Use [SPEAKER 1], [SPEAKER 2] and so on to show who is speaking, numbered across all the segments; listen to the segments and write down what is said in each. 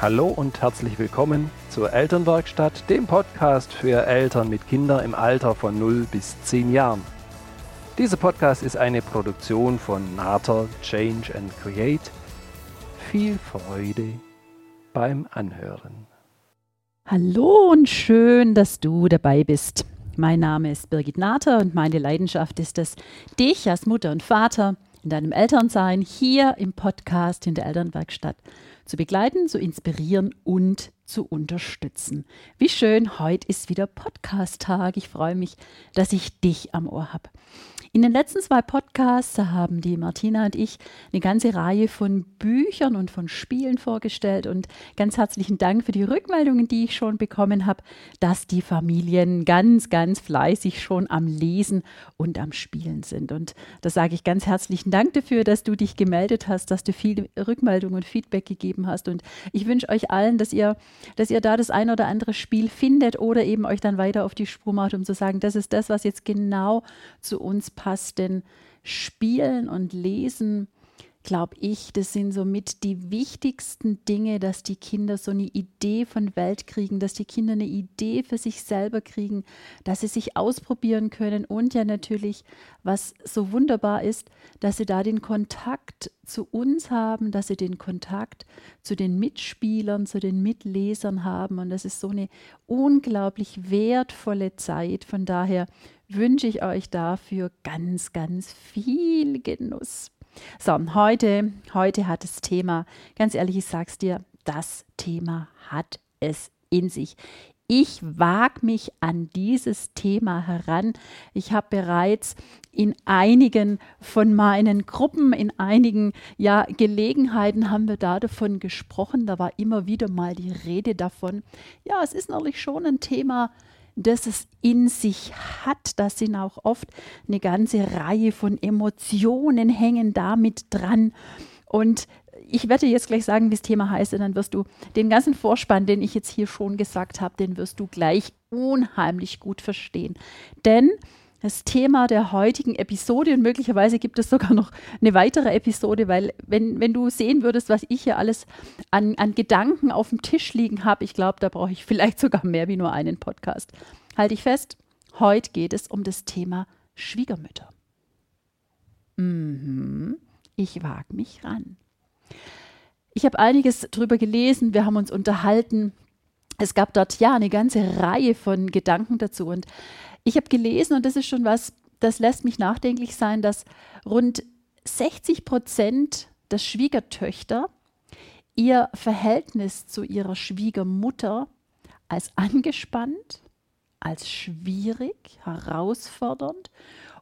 [SPEAKER 1] Hallo und herzlich willkommen zur Elternwerkstatt, dem Podcast für Eltern mit Kindern im Alter von 0 bis 10 Jahren. Dieser Podcast ist eine Produktion von Nater Change and Create. Viel Freude beim Anhören.
[SPEAKER 2] Hallo und schön, dass du dabei bist. Mein Name ist Birgit Nater und meine Leidenschaft ist es, dich als Mutter und Vater in deinem Elternsein hier im Podcast in der Elternwerkstatt zu begleiten, zu inspirieren und zu unterstützen. Wie schön, heute ist wieder Podcast-Tag. Ich freue mich, dass ich dich am Ohr habe. In den letzten zwei Podcasts haben die Martina und ich eine ganze Reihe von Büchern und von Spielen vorgestellt und ganz herzlichen Dank für die Rückmeldungen, die ich schon bekommen habe, dass die Familien ganz, ganz fleißig schon am Lesen und am Spielen sind. Und da sage ich ganz herzlichen Dank dafür, dass du dich gemeldet hast, dass du viele Rückmeldungen und Feedback gegeben hast. Und ich wünsche euch allen, dass ihr, dass ihr da das ein oder andere Spiel findet oder eben euch dann weiter auf die Spur macht, um zu sagen, das ist das, was jetzt genau zu uns passt. Denn Spielen und Lesen, glaube ich, das sind somit die wichtigsten Dinge, dass die Kinder so eine Idee von Welt kriegen, dass die Kinder eine Idee für sich selber kriegen, dass sie sich ausprobieren können und ja natürlich, was so wunderbar ist, dass sie da den Kontakt zu uns haben, dass sie den Kontakt zu den Mitspielern, zu den Mitlesern haben und das ist so eine unglaublich wertvolle Zeit. Von daher wünsche ich euch dafür ganz, ganz viel Genuss. So, heute, heute hat das Thema, ganz ehrlich, ich sag's dir, das Thema hat es in sich. Ich wage mich an dieses Thema heran. Ich habe bereits in einigen von meinen Gruppen, in einigen ja, Gelegenheiten haben wir da davon gesprochen. Da war immer wieder mal die Rede davon. Ja, es ist natürlich schon ein Thema, das es in sich hat. Da sind auch oft eine ganze Reihe von Emotionen hängen damit dran. Und ich werde jetzt gleich sagen, wie das Thema heißt, und dann wirst du den ganzen Vorspann, den ich jetzt hier schon gesagt habe, den wirst du gleich unheimlich gut verstehen. Denn das Thema der heutigen Episode und möglicherweise gibt es sogar noch eine weitere Episode, weil wenn, wenn du sehen würdest, was ich hier alles an, an Gedanken auf dem Tisch liegen habe, ich glaube, da brauche ich vielleicht sogar mehr wie nur einen Podcast. Halte ich fest, heute geht es um das Thema Schwiegermütter. Mhm, ich wage mich ran. Ich habe einiges darüber gelesen, wir haben uns unterhalten. Es gab dort ja eine ganze Reihe von Gedanken dazu und ich habe gelesen, und das ist schon was, das lässt mich nachdenklich sein, dass rund 60 Prozent der Schwiegertöchter ihr Verhältnis zu ihrer Schwiegermutter als angespannt, als schwierig, herausfordernd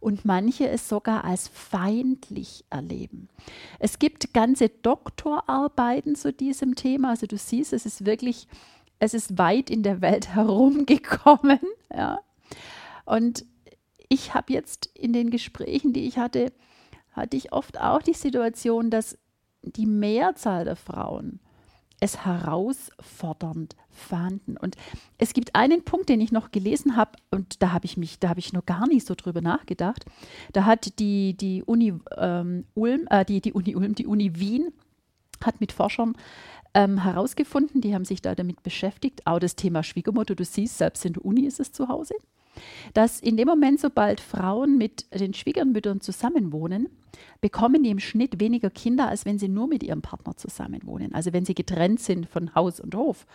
[SPEAKER 2] und manche es sogar als feindlich erleben. Es gibt ganze Doktorarbeiten zu diesem Thema. Also du siehst, es ist wirklich, es ist weit in der Welt herumgekommen. Ja. Und ich habe jetzt in den Gesprächen, die ich hatte, hatte ich oft auch die Situation, dass die Mehrzahl der Frauen es herausfordernd fanden. Und es gibt einen Punkt, den ich noch gelesen habe, und da habe ich mich, da habe ich noch gar nicht so drüber nachgedacht. Da hat die, die Uni ähm, Ulm, äh, die, die Uni Ulm, die Uni Wien hat mit Forschern ähm, herausgefunden, die haben sich da damit beschäftigt, auch das Thema Schwiegermutter, du siehst, selbst in der Uni ist es zu Hause dass in dem Moment, sobald Frauen mit den Schwiegermüttern zusammenwohnen, bekommen die im Schnitt weniger Kinder, als wenn sie nur mit ihrem Partner zusammenwohnen. Also wenn sie getrennt sind von Haus und Hof.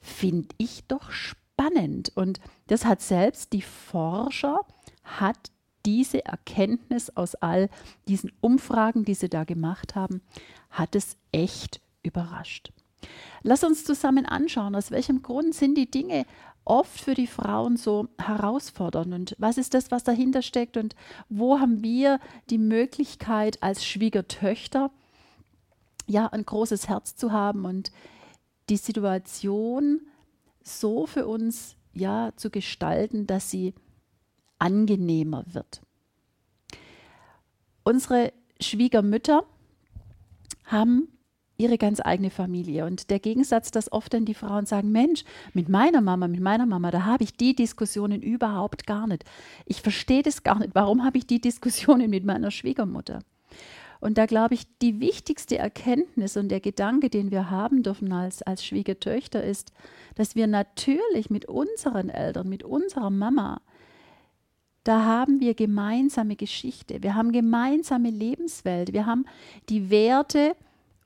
[SPEAKER 2] Finde ich doch spannend. Und das hat selbst die Forscher, hat diese Erkenntnis aus all diesen Umfragen, die sie da gemacht haben, hat es echt überrascht. Lass uns zusammen anschauen, aus welchem Grund sind die Dinge oft für die Frauen so herausfordernd und was ist das, was dahinter steckt und wo haben wir die Möglichkeit als Schwiegertöchter ja ein großes Herz zu haben und die Situation so für uns ja zu gestalten, dass sie angenehmer wird. Unsere Schwiegermütter haben ihre ganz eigene Familie. Und der Gegensatz, dass oft dann die Frauen sagen, Mensch, mit meiner Mama, mit meiner Mama, da habe ich die Diskussionen überhaupt gar nicht. Ich verstehe das gar nicht. Warum habe ich die Diskussionen mit meiner Schwiegermutter? Und da glaube ich, die wichtigste Erkenntnis und der Gedanke, den wir haben dürfen als, als Schwiegertöchter, ist, dass wir natürlich mit unseren Eltern, mit unserer Mama, da haben wir gemeinsame Geschichte, wir haben gemeinsame Lebenswelt, wir haben die Werte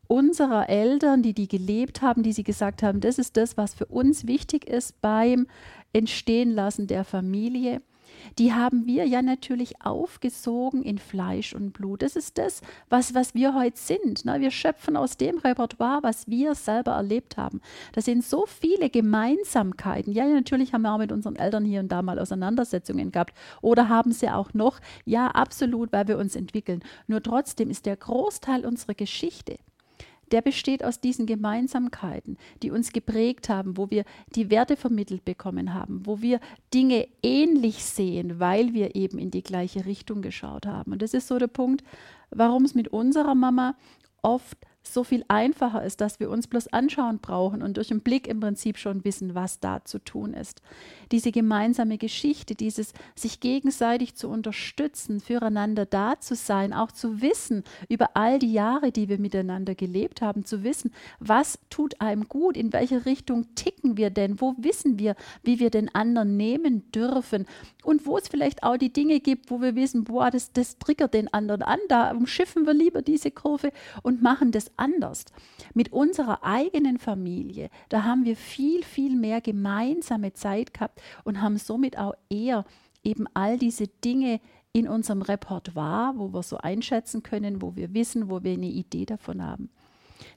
[SPEAKER 2] unserer Eltern, die die gelebt haben, die sie gesagt haben, das ist das, was für uns wichtig ist beim Entstehenlassen der Familie die haben wir ja natürlich aufgesogen in Fleisch und Blut. Das ist das, was, was wir heute sind. Ne? Wir schöpfen aus dem Repertoire, was wir selber erlebt haben. Da sind so viele Gemeinsamkeiten. Ja, natürlich haben wir auch mit unseren Eltern hier und da mal Auseinandersetzungen gehabt oder haben sie auch noch. Ja, absolut, weil wir uns entwickeln. Nur trotzdem ist der Großteil unserer Geschichte der besteht aus diesen Gemeinsamkeiten, die uns geprägt haben, wo wir die Werte vermittelt bekommen haben, wo wir Dinge ähnlich sehen, weil wir eben in die gleiche Richtung geschaut haben. Und das ist so der Punkt, warum es mit unserer Mama oft so viel einfacher ist, dass wir uns bloß anschauen brauchen und durch den Blick im Prinzip schon wissen, was da zu tun ist. Diese gemeinsame Geschichte, dieses sich gegenseitig zu unterstützen, füreinander da zu sein, auch zu wissen über all die Jahre, die wir miteinander gelebt haben, zu wissen, was tut einem gut, in welche Richtung ticken wir denn, wo wissen wir, wie wir den anderen nehmen dürfen und wo es vielleicht auch die Dinge gibt, wo wir wissen, boah, das, das triggert den anderen an, da umschiffen wir lieber diese Kurve und machen das anders. Mit unserer eigenen Familie, da haben wir viel, viel mehr gemeinsame Zeit gehabt und haben somit auch eher eben all diese Dinge in unserem Repertoire, wo wir so einschätzen können, wo wir wissen, wo wir eine Idee davon haben.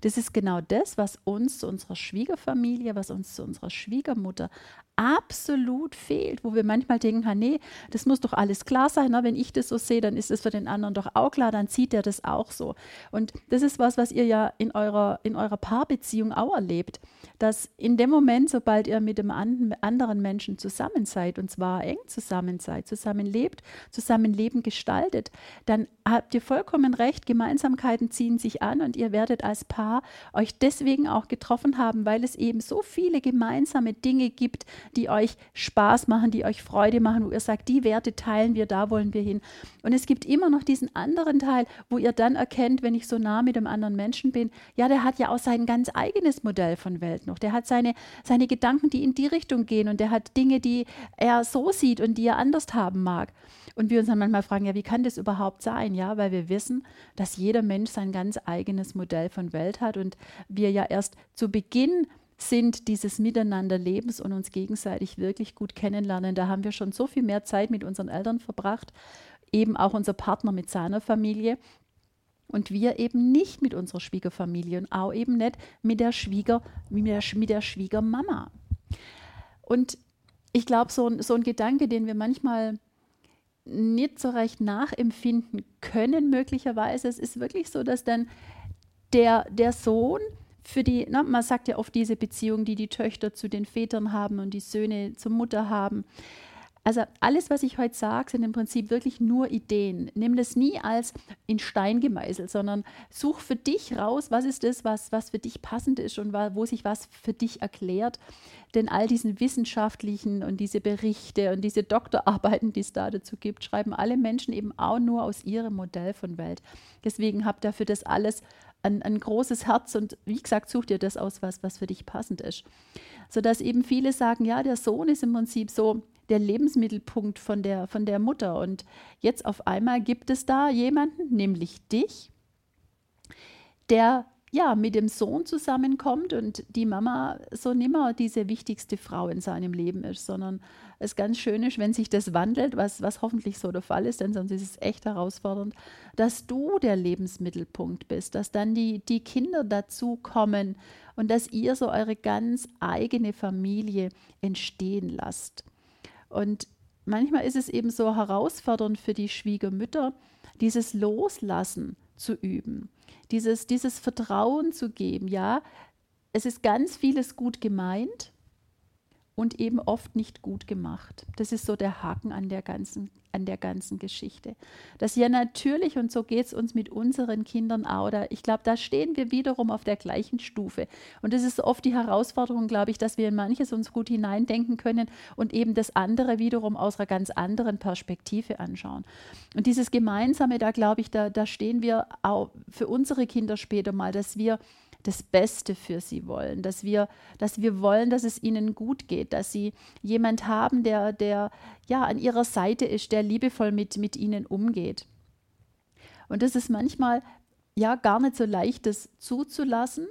[SPEAKER 2] Das ist genau das, was uns zu unserer Schwiegerfamilie, was uns zu unserer Schwiegermutter absolut fehlt, wo wir manchmal denken, ha, nee, das muss doch alles klar sein. Na, wenn ich das so sehe, dann ist es für den anderen doch auch klar, dann sieht er das auch so. Und das ist was, was ihr ja in eurer, in eurer Paarbeziehung auch erlebt, dass in dem Moment, sobald ihr mit dem anderen Menschen zusammen seid, und zwar eng zusammen seid, zusammen lebt, zusammen Leben gestaltet, dann habt ihr vollkommen recht, Gemeinsamkeiten ziehen sich an und ihr werdet als Paar euch deswegen auch getroffen haben, weil es eben so viele gemeinsame Dinge gibt, die euch Spaß machen, die euch Freude machen, wo ihr sagt, die Werte teilen wir, da wollen wir hin. Und es gibt immer noch diesen anderen Teil, wo ihr dann erkennt, wenn ich so nah mit dem anderen Menschen bin, ja, der hat ja auch sein ganz eigenes Modell von Welt noch. Der hat seine, seine Gedanken, die in die Richtung gehen und der hat Dinge, die er so sieht und die er anders haben mag. Und wir uns dann manchmal fragen, ja, wie kann das überhaupt sein? Ja, weil wir wissen, dass jeder Mensch sein ganz eigenes Modell von Welt hat und wir ja erst zu Beginn sind dieses Miteinanderlebens und uns gegenseitig wirklich gut kennenlernen. Da haben wir schon so viel mehr Zeit mit unseren Eltern verbracht, eben auch unser Partner mit seiner Familie und wir eben nicht mit unserer Schwiegerfamilie und auch eben nicht mit der, Schwieger, mit der, mit der Schwiegermama. Und ich glaube, so, so ein Gedanke, den wir manchmal nicht so recht nachempfinden können, möglicherweise, es ist wirklich so, dass dann der, der Sohn für die, na, man sagt ja oft diese Beziehung, die die Töchter zu den Vätern haben und die Söhne zur Mutter haben. Also alles, was ich heute sage, sind im Prinzip wirklich nur Ideen. Nimm das nie als in Stein gemeißelt, sondern such für dich raus, was ist das, was, was für dich passend ist und wo sich was für dich erklärt. Denn all diesen wissenschaftlichen und diese Berichte und diese Doktorarbeiten, die es da dazu gibt, schreiben alle Menschen eben auch nur aus ihrem Modell von Welt. Deswegen habt ihr für das alles ein, ein großes Herz und wie gesagt, such dir das aus, was, was für dich passend ist. Sodass eben viele sagen, ja, der Sohn ist im Prinzip so der Lebensmittelpunkt von der, von der Mutter. Und jetzt auf einmal gibt es da jemanden, nämlich dich, der ja, mit dem Sohn zusammenkommt und die Mama so nimmer diese wichtigste Frau in seinem Leben ist, sondern es ganz schön ist, wenn sich das wandelt, was, was hoffentlich so der Fall ist, denn sonst ist es echt herausfordernd, dass du der Lebensmittelpunkt bist, dass dann die, die Kinder dazukommen und dass ihr so eure ganz eigene Familie entstehen lasst. Und manchmal ist es eben so herausfordernd für die Schwiegermütter, dieses Loslassen zu üben dieses, dieses Vertrauen zu geben. Ja, es ist ganz vieles gut gemeint und eben oft nicht gut gemacht. Das ist so der Haken an der ganzen, an der ganzen Geschichte. Das ja natürlich, und so geht es uns mit unseren Kindern auch, da, ich glaube, da stehen wir wiederum auf der gleichen Stufe. Und das ist oft die Herausforderung, glaube ich, dass wir in manches uns gut hineindenken können und eben das andere wiederum aus einer ganz anderen Perspektive anschauen. Und dieses Gemeinsame, da glaube ich, da, da stehen wir auch für unsere Kinder später mal, dass wir das Beste für sie wollen, dass wir, dass wir wollen, dass es ihnen gut geht, dass sie jemand haben, der, der ja an ihrer Seite ist, der liebevoll mit, mit ihnen umgeht. Und das ist manchmal ja gar nicht so leicht, das zuzulassen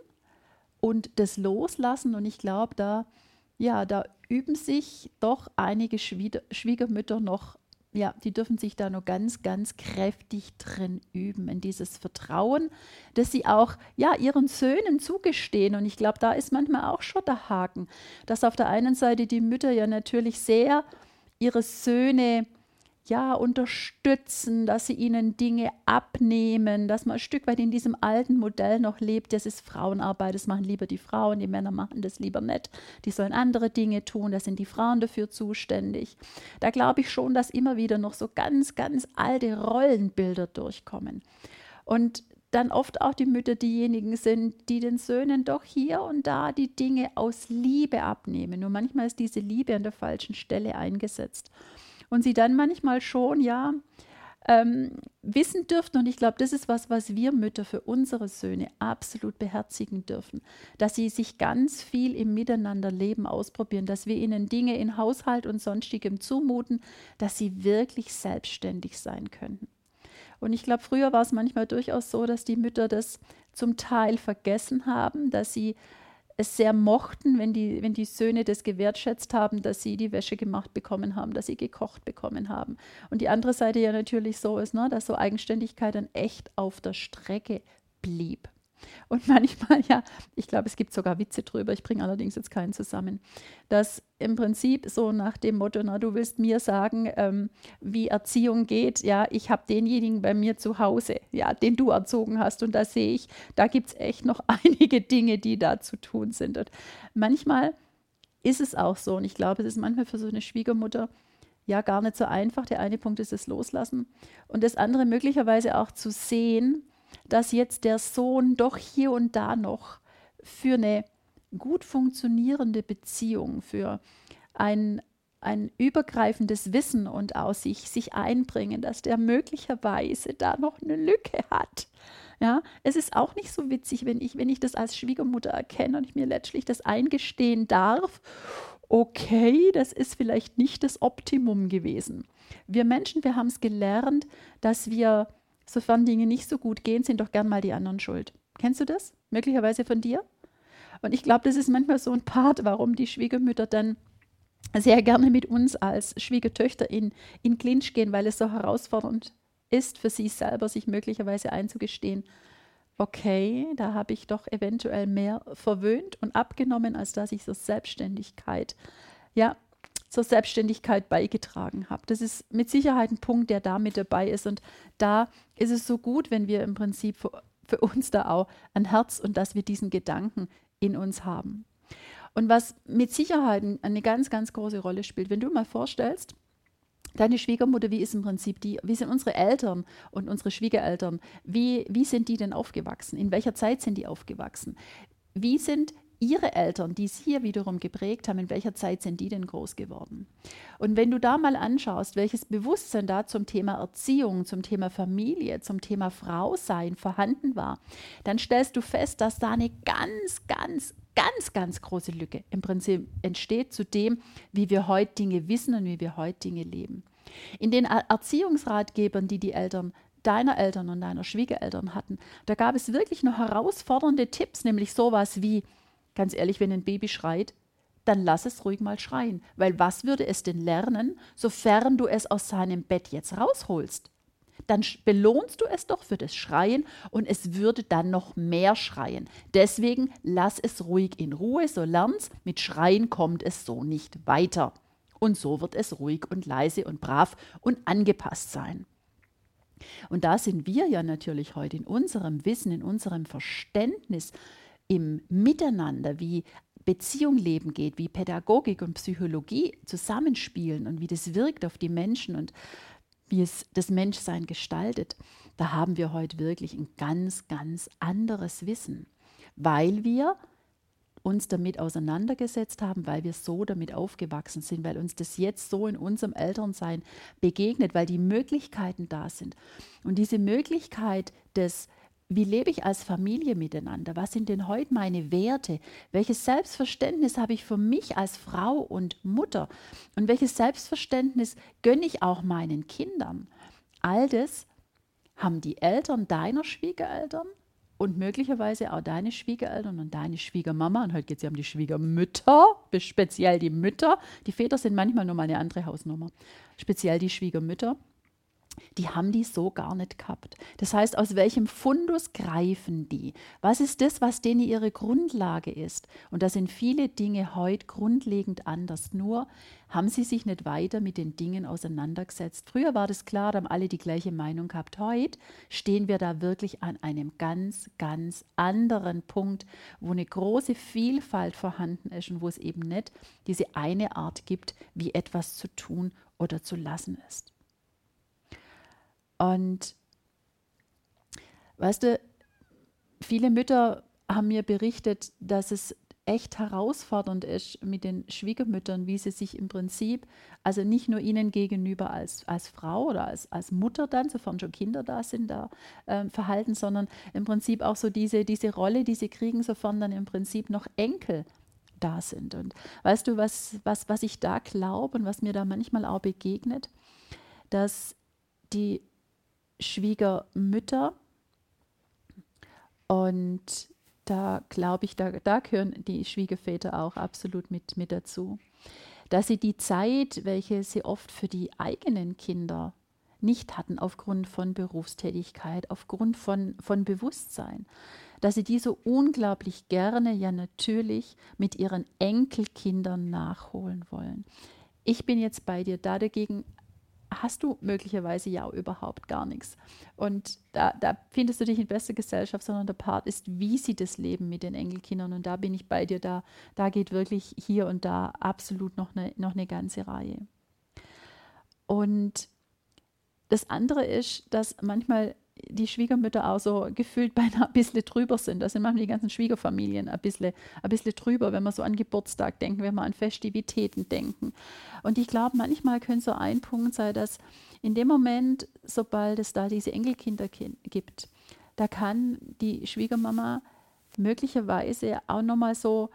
[SPEAKER 2] und das loslassen. Und ich glaube, da, ja, da üben sich doch einige Schwiegermütter noch ja, die dürfen sich da noch ganz, ganz kräftig drin üben, in dieses Vertrauen, dass sie auch ja, ihren Söhnen zugestehen. Und ich glaube, da ist manchmal auch schon der Haken, dass auf der einen Seite die Mütter ja natürlich sehr ihre Söhne ja, unterstützen, dass sie ihnen Dinge abnehmen, dass man ein Stück weit in diesem alten Modell noch lebt, das ist Frauenarbeit, das machen lieber die Frauen, die Männer machen das lieber nicht, die sollen andere Dinge tun, da sind die Frauen dafür zuständig. Da glaube ich schon, dass immer wieder noch so ganz, ganz alte Rollenbilder durchkommen. Und dann oft auch die Mütter diejenigen sind, die den Söhnen doch hier und da die Dinge aus Liebe abnehmen. Nur manchmal ist diese Liebe an der falschen Stelle eingesetzt und sie dann manchmal schon, ja, ähm, wissen dürften, und ich glaube, das ist was, was wir Mütter für unsere Söhne absolut beherzigen dürfen, dass sie sich ganz viel im Miteinanderleben ausprobieren, dass wir ihnen Dinge in Haushalt und sonstigem zumuten, dass sie wirklich selbstständig sein können. Und ich glaube, früher war es manchmal durchaus so, dass die Mütter das zum Teil vergessen haben, dass sie es sehr mochten, wenn die, wenn die Söhne das gewertschätzt haben, dass sie die Wäsche gemacht bekommen haben, dass sie gekocht bekommen haben. Und die andere Seite ja natürlich so ist, ne, dass so Eigenständigkeit dann echt auf der Strecke blieb. Und manchmal, ja, ich glaube, es gibt sogar Witze drüber, ich bringe allerdings jetzt keinen zusammen, dass im Prinzip so nach dem Motto, na, du willst mir sagen, ähm, wie Erziehung geht, ja, ich habe denjenigen bei mir zu Hause, ja, den du erzogen hast und da sehe ich, da gibt es echt noch einige Dinge, die da zu tun sind. Und manchmal ist es auch so und ich glaube, es ist manchmal für so eine Schwiegermutter, ja gar nicht so einfach. Der eine Punkt ist das Loslassen und das andere möglicherweise auch zu sehen, dass jetzt der Sohn doch hier und da noch für eine gut funktionierende Beziehung, für ein, ein übergreifendes Wissen und aus sich, sich einbringen, dass der möglicherweise da noch eine Lücke hat. Ja, es ist auch nicht so witzig, wenn ich, wenn ich das als Schwiegermutter erkenne und ich mir letztlich das eingestehen darf. Okay, das ist vielleicht nicht das Optimum gewesen. Wir Menschen, wir haben es gelernt, dass wir sofern Dinge nicht so gut gehen, sind doch gern mal die anderen schuld. Kennst du das? Möglicherweise von dir? Und ich glaube, das ist manchmal so ein Part, warum die Schwiegermütter dann sehr gerne mit uns als Schwiegertöchter in, in Clinch gehen, weil es so herausfordernd ist für sie selber, sich möglicherweise einzugestehen, okay, da habe ich doch eventuell mehr verwöhnt und abgenommen, als dass ich so Selbstständigkeit ja, zur Selbstständigkeit beigetragen habe. Das ist mit Sicherheit ein Punkt, der da mit dabei ist. Und da ist es so gut, wenn wir im Prinzip für, für uns da auch ein Herz und dass wir diesen Gedanken in uns haben. Und was mit Sicherheit eine ganz, ganz große Rolle spielt, wenn du mal vorstellst, Deine Schwiegermutter, wie ist im Prinzip die, wie sind unsere Eltern und unsere Schwiegereltern, wie, wie sind die denn aufgewachsen? In welcher Zeit sind die aufgewachsen? Wie sind ihre Eltern, die sie hier wiederum geprägt haben, in welcher Zeit sind die denn groß geworden? Und wenn du da mal anschaust, welches Bewusstsein da zum Thema Erziehung, zum Thema Familie, zum Thema Frausein vorhanden war, dann stellst du fest, dass da eine ganz, ganz, ganz, ganz große Lücke im Prinzip entsteht zu dem, wie wir heute Dinge wissen und wie wir heute Dinge leben. In den Erziehungsratgebern, die die Eltern deiner Eltern und deiner Schwiegereltern hatten, da gab es wirklich noch herausfordernde Tipps, nämlich sowas wie, Ganz ehrlich, wenn ein Baby schreit, dann lass es ruhig mal schreien. Weil was würde es denn lernen, sofern du es aus seinem Bett jetzt rausholst? Dann belohnst du es doch für das Schreien und es würde dann noch mehr schreien. Deswegen lass es ruhig in Ruhe, so lernst. Mit Schreien kommt es so nicht weiter. Und so wird es ruhig und leise und brav und angepasst sein. Und da sind wir ja natürlich heute in unserem Wissen, in unserem Verständnis im Miteinander, wie Beziehung leben geht, wie Pädagogik und Psychologie zusammenspielen und wie das wirkt auf die Menschen und wie es das Menschsein gestaltet, da haben wir heute wirklich ein ganz, ganz anderes Wissen, weil wir uns damit auseinandergesetzt haben, weil wir so damit aufgewachsen sind, weil uns das jetzt so in unserem Elternsein begegnet, weil die Möglichkeiten da sind. Und diese Möglichkeit des wie lebe ich als Familie miteinander? Was sind denn heute meine Werte? Welches Selbstverständnis habe ich für mich als Frau und Mutter? Und welches Selbstverständnis gönne ich auch meinen Kindern? All das haben die Eltern deiner Schwiegereltern und möglicherweise auch deine Schwiegereltern und deine Schwiegermama. Und heute geht es ja um die Schwiegermütter, speziell die Mütter. Die Väter sind manchmal nur mal eine andere Hausnummer. Speziell die Schwiegermütter die haben die so gar nicht gehabt. Das heißt, aus welchem Fundus greifen die? Was ist das, was denen ihre Grundlage ist? Und da sind viele Dinge heute grundlegend anders. Nur haben sie sich nicht weiter mit den Dingen auseinandergesetzt. Früher war das klar, da haben alle die gleiche Meinung gehabt. Heute stehen wir da wirklich an einem ganz, ganz anderen Punkt, wo eine große Vielfalt vorhanden ist und wo es eben nicht diese eine Art gibt, wie etwas zu tun oder zu lassen ist. Und weißt du, viele Mütter haben mir berichtet, dass es echt herausfordernd ist mit den Schwiegermüttern, wie sie sich im Prinzip, also nicht nur ihnen gegenüber als, als Frau oder als, als Mutter dann, sofern schon Kinder da sind, da äh, verhalten, sondern im Prinzip auch so diese, diese Rolle, die sie kriegen, sofern dann im Prinzip noch Enkel da sind. Und weißt du, was, was, was ich da glaube und was mir da manchmal auch begegnet, dass die Schwiegermütter. Und da glaube ich, da, da gehören die Schwiegerväter auch absolut mit, mit dazu. Dass sie die Zeit, welche sie oft für die eigenen Kinder nicht hatten aufgrund von Berufstätigkeit, aufgrund von, von Bewusstsein, dass sie die so unglaublich gerne ja natürlich mit ihren Enkelkindern nachholen wollen. Ich bin jetzt bei dir. Da dagegen hast du möglicherweise ja überhaupt gar nichts. Und da, da findest du dich in bester Gesellschaft, sondern der Part ist, wie sie das Leben mit den Enkelkindern. Und da bin ich bei dir, da, da geht wirklich hier und da absolut noch eine, noch eine ganze Reihe. Und das andere ist, dass manchmal die Schwiegermütter auch so gefühlt beinahe ein bisschen drüber sind. Da sind manchmal die ganzen Schwiegerfamilien ein bisschen, ein bisschen drüber, wenn wir so an Geburtstag denken, wenn wir an Festivitäten denken. Und ich glaube, manchmal könnte so ein Punkt sein, dass in dem Moment, sobald es da diese Enkelkinder gibt, da kann die Schwiegermama möglicherweise auch nochmal so,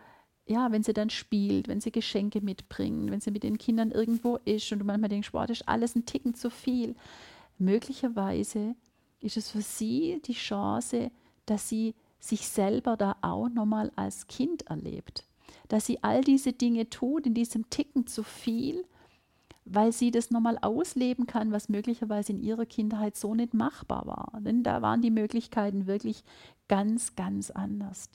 [SPEAKER 2] ja, wenn sie dann spielt, wenn sie Geschenke mitbringt, wenn sie mit den Kindern irgendwo ist und du manchmal denkst, wow, das ist alles ein Ticken zu viel. Möglicherweise ist es für sie die Chance, dass sie sich selber da auch nochmal als Kind erlebt. Dass sie all diese Dinge tut, in diesem Ticken zu viel, weil sie das nochmal ausleben kann, was möglicherweise in ihrer Kindheit so nicht machbar war. Denn da waren die Möglichkeiten wirklich ganz, ganz anders.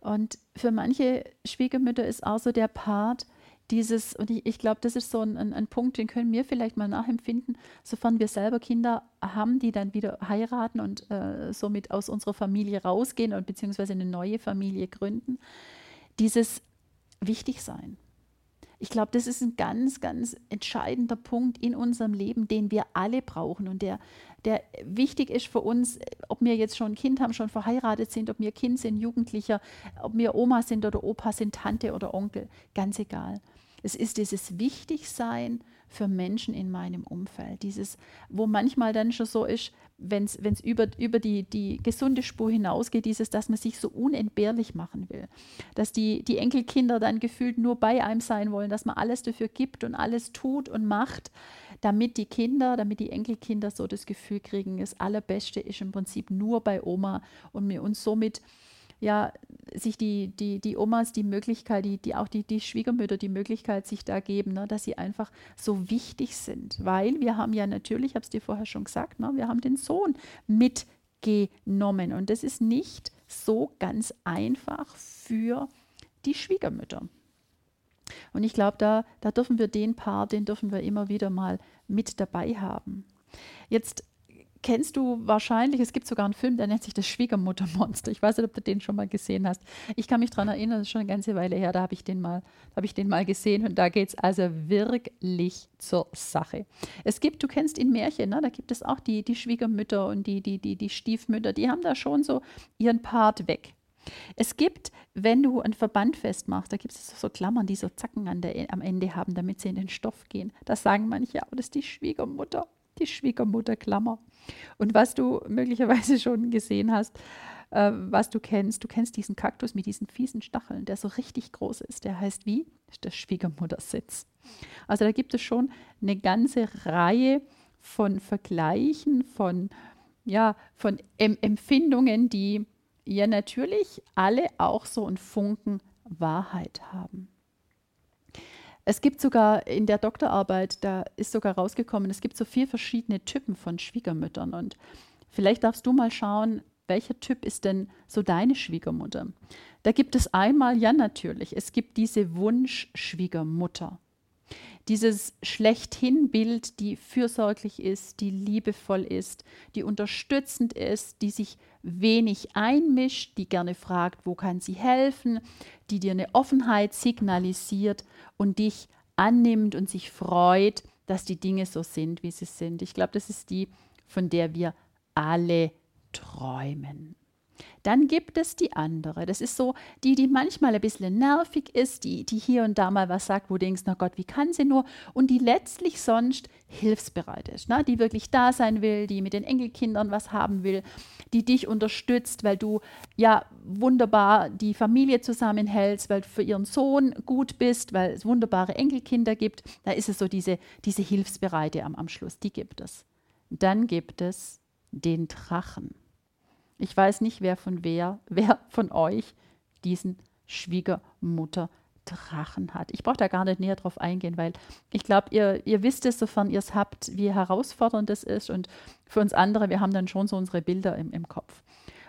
[SPEAKER 2] Und für manche Schwiegermütter ist auch so der Part, dieses, und ich, ich glaube, das ist so ein, ein, ein, Punkt, den können wir vielleicht mal nachempfinden, sofern wir selber Kinder haben, die dann wieder heiraten und äh, somit aus unserer Familie rausgehen und beziehungsweise eine neue Familie gründen. Dieses Wichtigsein. Ich glaube, das ist ein ganz, ganz entscheidender Punkt in unserem Leben, den wir alle brauchen und der, der wichtig ist für uns, ob wir jetzt schon ein Kind haben, schon verheiratet sind, ob wir Kind sind, Jugendlicher, ob wir Oma sind oder Opa sind, Tante oder Onkel, ganz egal. Es ist dieses Wichtigsein für Menschen in meinem Umfeld. Dieses, wo manchmal dann schon so ist, wenn es über, über die, die gesunde Spur hinausgeht, dieses, dass man sich so unentbehrlich machen will. Dass die, die Enkelkinder dann gefühlt nur bei einem sein wollen, dass man alles dafür gibt und alles tut und macht, damit die Kinder, damit die Enkelkinder so das Gefühl kriegen, das Allerbeste ist im Prinzip nur bei Oma und wir uns somit ja, sich die, die, die Omas die Möglichkeit, die, die auch die, die Schwiegermütter die Möglichkeit sich da geben, ne, dass sie einfach so wichtig sind. Weil wir haben ja natürlich, ich habe es dir vorher schon gesagt, ne, wir haben den Sohn mitgenommen. Und das ist nicht so ganz einfach für die Schwiegermütter. Und ich glaube, da, da dürfen wir den Paar, den dürfen wir immer wieder mal mit dabei haben. Jetzt kennst du wahrscheinlich, es gibt sogar einen Film, der nennt sich das Schwiegermuttermonster. Ich weiß nicht, ob du den schon mal gesehen hast. Ich kann mich daran erinnern, das ist schon eine ganze Weile her, da habe ich den mal, ich den mal gesehen und da geht es also wirklich zur Sache. Es gibt, du kennst in Märchen, ne, da gibt es auch die, die Schwiegermütter und die, die, die, die Stiefmütter, die haben da schon so ihren Part weg. Es gibt, wenn du ein Verband festmachst, da gibt es so Klammern, die so Zacken der, am Ende haben, damit sie in den Stoff gehen. Das sagen manche, aber das ist die Schwiegermutter die Schwiegermutterklammer. Und was du möglicherweise schon gesehen hast, äh, was du kennst, du kennst diesen Kaktus mit diesen fiesen Stacheln, der so richtig groß ist. Der heißt wie? Der Schwiegermuttersitz. Also da gibt es schon eine ganze Reihe von Vergleichen, von, ja, von em Empfindungen, die ja natürlich alle auch so einen Funken Wahrheit haben. Es gibt sogar in der Doktorarbeit, da ist sogar rausgekommen, es gibt so vier verschiedene Typen von Schwiegermüttern. Und vielleicht darfst du mal schauen, welcher Typ ist denn so deine Schwiegermutter? Da gibt es einmal, ja natürlich, es gibt diese Wunschschwiegermutter. Dieses Schlechthin-Bild, die fürsorglich ist, die liebevoll ist, die unterstützend ist, die sich wenig einmischt, die gerne fragt, wo kann sie helfen, die dir eine Offenheit signalisiert und dich annimmt und sich freut, dass die Dinge so sind, wie sie sind. Ich glaube, das ist die, von der wir alle träumen. Dann gibt es die andere. Das ist so die, die manchmal ein bisschen nervig ist, die, die hier und da mal was sagt, wo du denkst, na Gott, wie kann sie nur? Und die letztlich sonst hilfsbereit ist, ne? die wirklich da sein will, die mit den Enkelkindern was haben will, die dich unterstützt, weil du ja wunderbar die Familie zusammenhältst, weil du für ihren Sohn gut bist, weil es wunderbare Enkelkinder gibt. Da ist es so diese, diese Hilfsbereite am, am Schluss, die gibt es. Dann gibt es den Drachen. Ich weiß nicht, wer von wer, wer von euch diesen Schwiegermutter Drachen hat. Ich brauche da gar nicht näher drauf eingehen, weil ich glaube, ihr, ihr wisst es, sofern ihr es habt, wie herausfordernd das ist. Und für uns andere, wir haben dann schon so unsere Bilder im, im Kopf.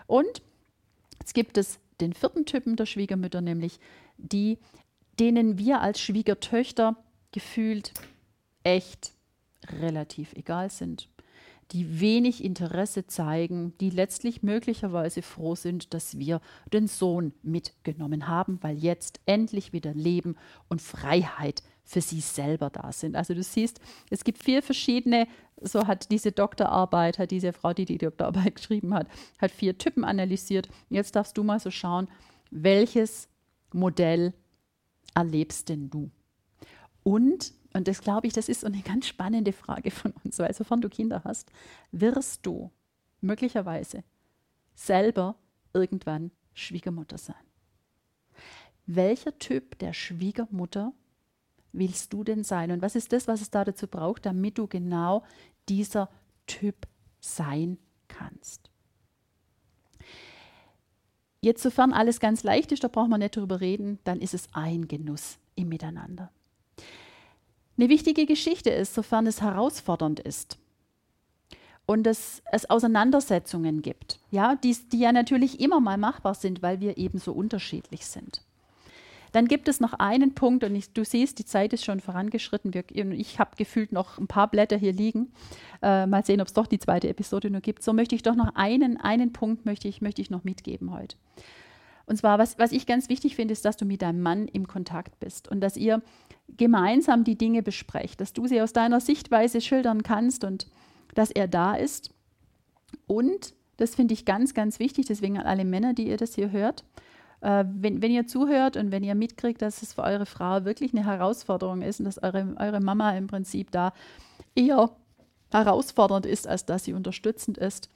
[SPEAKER 2] Und jetzt gibt es den vierten Typen der Schwiegermütter, nämlich die, denen wir als Schwiegertöchter gefühlt echt relativ egal sind die wenig Interesse zeigen, die letztlich möglicherweise froh sind, dass wir den Sohn mitgenommen haben, weil jetzt endlich wieder Leben und Freiheit für sie selber da sind. Also du siehst, es gibt vier verschiedene, so hat diese Doktorarbeit, hat diese Frau, die die Doktorarbeit geschrieben hat, hat vier Typen analysiert. Jetzt darfst du mal so schauen, welches Modell erlebst denn du? Und und das glaube ich, das ist so eine ganz spannende Frage von uns, weil sofern du Kinder hast, wirst du möglicherweise selber irgendwann Schwiegermutter sein. Welcher Typ der Schwiegermutter willst du denn sein? Und was ist das, was es da dazu braucht, damit du genau dieser Typ sein kannst? Jetzt, sofern alles ganz leicht ist, da braucht man nicht drüber reden, dann ist es ein Genuss im Miteinander eine wichtige Geschichte ist, sofern es herausfordernd ist und es, es Auseinandersetzungen gibt, ja, die, die ja natürlich immer mal machbar sind, weil wir eben so unterschiedlich sind. Dann gibt es noch einen Punkt, und ich, du siehst, die Zeit ist schon vorangeschritten. Wir, ich habe gefühlt noch ein paar Blätter hier liegen. Äh, mal sehen, ob es doch die zweite Episode nur gibt. So möchte ich doch noch einen, einen Punkt möchte ich, möchte ich noch mitgeben heute. Und zwar, was, was ich ganz wichtig finde, ist, dass du mit deinem Mann im Kontakt bist und dass ihr gemeinsam die Dinge besprecht, dass du sie aus deiner Sichtweise schildern kannst und dass er da ist. Und, das finde ich ganz, ganz wichtig, deswegen an alle Männer, die ihr das hier hört, äh, wenn, wenn ihr zuhört und wenn ihr mitkriegt, dass es für eure Frau wirklich eine Herausforderung ist und dass eure, eure Mama im Prinzip da eher herausfordernd ist, als dass sie unterstützend ist,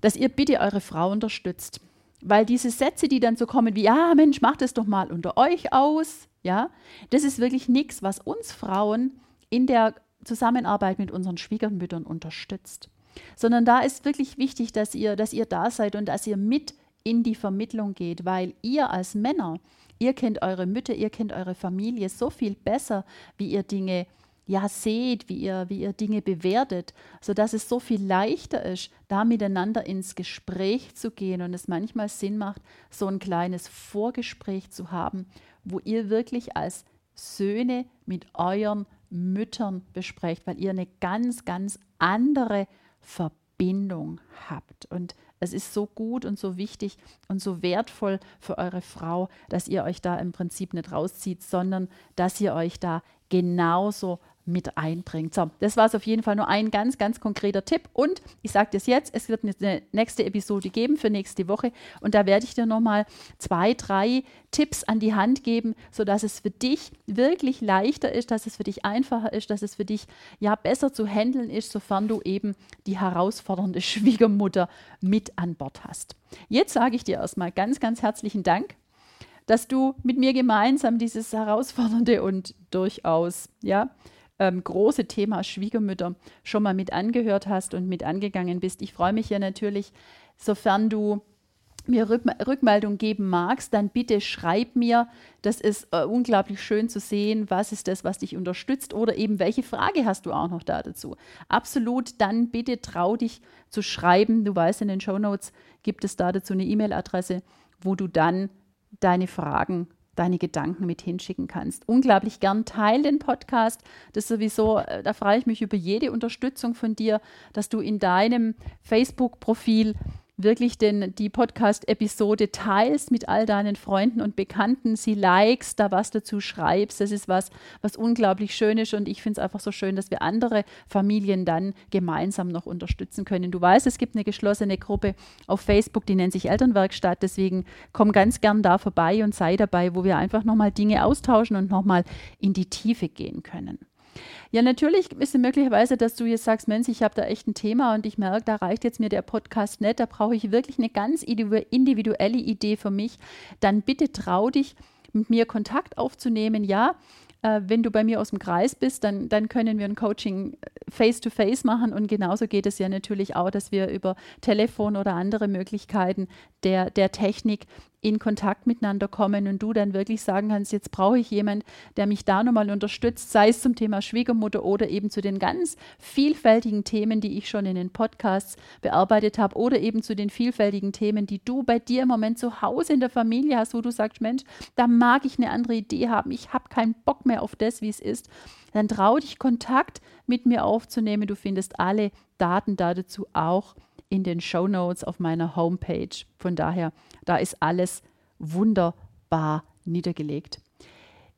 [SPEAKER 2] dass ihr bitte eure Frau unterstützt. Weil diese Sätze, die dann so kommen wie, ja, Mensch, macht es doch mal unter euch aus, ja, das ist wirklich nichts, was uns Frauen in der Zusammenarbeit mit unseren Schwiegermüttern unterstützt. Sondern da ist wirklich wichtig, dass ihr, dass ihr da seid und dass ihr mit in die Vermittlung geht, weil ihr als Männer, ihr kennt eure Mütter, ihr kennt eure Familie so viel besser, wie ihr Dinge ja seht, wie ihr, wie ihr Dinge bewertet, sodass es so viel leichter ist, da miteinander ins Gespräch zu gehen und es manchmal Sinn macht, so ein kleines Vorgespräch zu haben, wo ihr wirklich als Söhne mit euren Müttern besprecht, weil ihr eine ganz, ganz andere Verbindung Bindung habt. Und es ist so gut und so wichtig und so wertvoll für eure Frau, dass ihr euch da im Prinzip nicht rauszieht, sondern dass ihr euch da genauso mit einbringt. So, das war es auf jeden Fall nur ein ganz, ganz konkreter Tipp. Und ich sage das jetzt, es wird eine nächste Episode geben für nächste Woche. Und da werde ich dir nochmal zwei, drei Tipps an die Hand geben, sodass es für dich wirklich leichter ist, dass es für dich einfacher ist, dass es für dich ja besser zu handeln ist, sofern du eben die herausfordernde Schwiegermutter mit an Bord hast. Jetzt sage ich dir erstmal ganz, ganz herzlichen Dank dass du mit mir gemeinsam dieses herausfordernde und durchaus ja ähm, große Thema Schwiegermütter schon mal mit angehört hast und mit angegangen bist. Ich freue mich ja natürlich, sofern du mir Rückmeldung geben magst, dann bitte schreib mir. Das ist äh, unglaublich schön zu sehen, was ist das, was dich unterstützt oder eben welche Frage hast du auch noch da dazu. Absolut, dann bitte trau dich zu schreiben. Du weißt, in den Show Notes gibt es da dazu eine E-Mail-Adresse, wo du dann deine Fragen deine Gedanken mit hinschicken kannst. Unglaublich gern teil den Podcast. Das sowieso, äh, da freue ich mich über jede Unterstützung von dir, dass du in deinem Facebook-Profil wirklich den, die Podcast-Episode teilst mit all deinen Freunden und Bekannten, sie likest, da was dazu schreibst. Das ist was, was unglaublich schön ist und ich finde es einfach so schön, dass wir andere Familien dann gemeinsam noch unterstützen können. Du weißt, es gibt eine geschlossene Gruppe auf Facebook, die nennt sich Elternwerkstatt, deswegen komm ganz gern da vorbei und sei dabei, wo wir einfach nochmal Dinge austauschen und nochmal in die Tiefe gehen können. Ja, natürlich ist es möglicherweise, dass du jetzt sagst, Mensch, ich habe da echt ein Thema und ich merke, da reicht jetzt mir der Podcast nicht, da brauche ich wirklich eine ganz individuelle Idee für mich. Dann bitte trau dich, mit mir Kontakt aufzunehmen. Ja, äh, wenn du bei mir aus dem Kreis bist, dann, dann können wir ein Coaching face-to-face -face machen. Und genauso geht es ja natürlich auch, dass wir über Telefon oder andere Möglichkeiten der, der Technik in Kontakt miteinander kommen und du dann wirklich sagen kannst, jetzt brauche ich jemanden, der mich da nochmal unterstützt, sei es zum Thema Schwiegermutter oder eben zu den ganz vielfältigen Themen, die ich schon in den Podcasts bearbeitet habe oder eben zu den vielfältigen Themen, die du bei dir im Moment zu Hause in der Familie hast, wo du sagst, Mensch, da mag ich eine andere Idee haben, ich habe keinen Bock mehr auf das, wie es ist. Dann trau dich, Kontakt mit mir aufzunehmen. Du findest alle Daten dazu auch in den Show Notes auf meiner Homepage. Von daher, da ist alles wunderbar niedergelegt.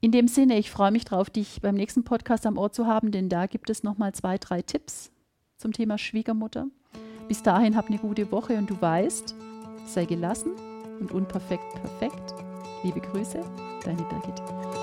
[SPEAKER 2] In dem Sinne, ich freue mich darauf, dich beim nächsten Podcast am Ohr zu haben, denn da gibt es nochmal zwei, drei Tipps zum Thema Schwiegermutter. Bis dahin hab eine gute Woche und du weißt, sei gelassen und unperfekt perfekt. Liebe Grüße, deine Birgit.